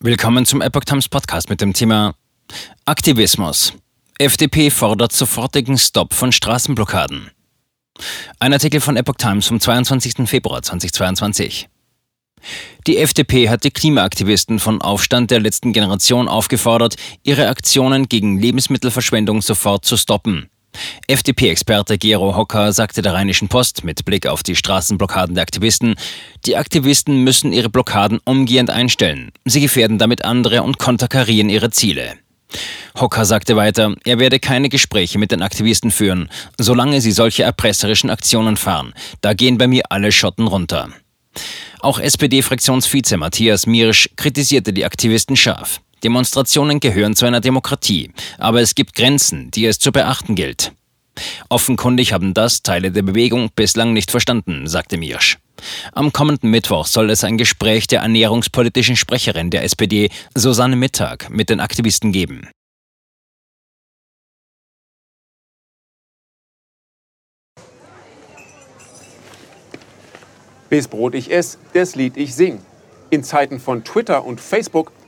Willkommen zum Epoch Times Podcast mit dem Thema Aktivismus. FDP fordert sofortigen Stopp von Straßenblockaden. Ein Artikel von Epoch Times vom 22. Februar 2022. Die FDP hat die Klimaaktivisten von Aufstand der letzten Generation aufgefordert, ihre Aktionen gegen Lebensmittelverschwendung sofort zu stoppen. FDP-Experte Gero Hocker sagte der Rheinischen Post mit Blick auf die Straßenblockaden der Aktivisten, die Aktivisten müssen ihre Blockaden umgehend einstellen. Sie gefährden damit andere und konterkarieren ihre Ziele. Hocker sagte weiter, er werde keine Gespräche mit den Aktivisten führen, solange sie solche erpresserischen Aktionen fahren. Da gehen bei mir alle Schotten runter. Auch SPD-Fraktionsvize Matthias Miersch kritisierte die Aktivisten scharf. Demonstrationen gehören zu einer Demokratie, aber es gibt Grenzen, die es zu beachten gilt. Offenkundig haben das Teile der Bewegung bislang nicht verstanden, sagte Miersch. Am kommenden Mittwoch soll es ein Gespräch der ernährungspolitischen Sprecherin der SPD, Susanne Mittag, mit den Aktivisten geben. Bis Brot ich ess, das Lied ich sing. In Zeiten von Twitter und Facebook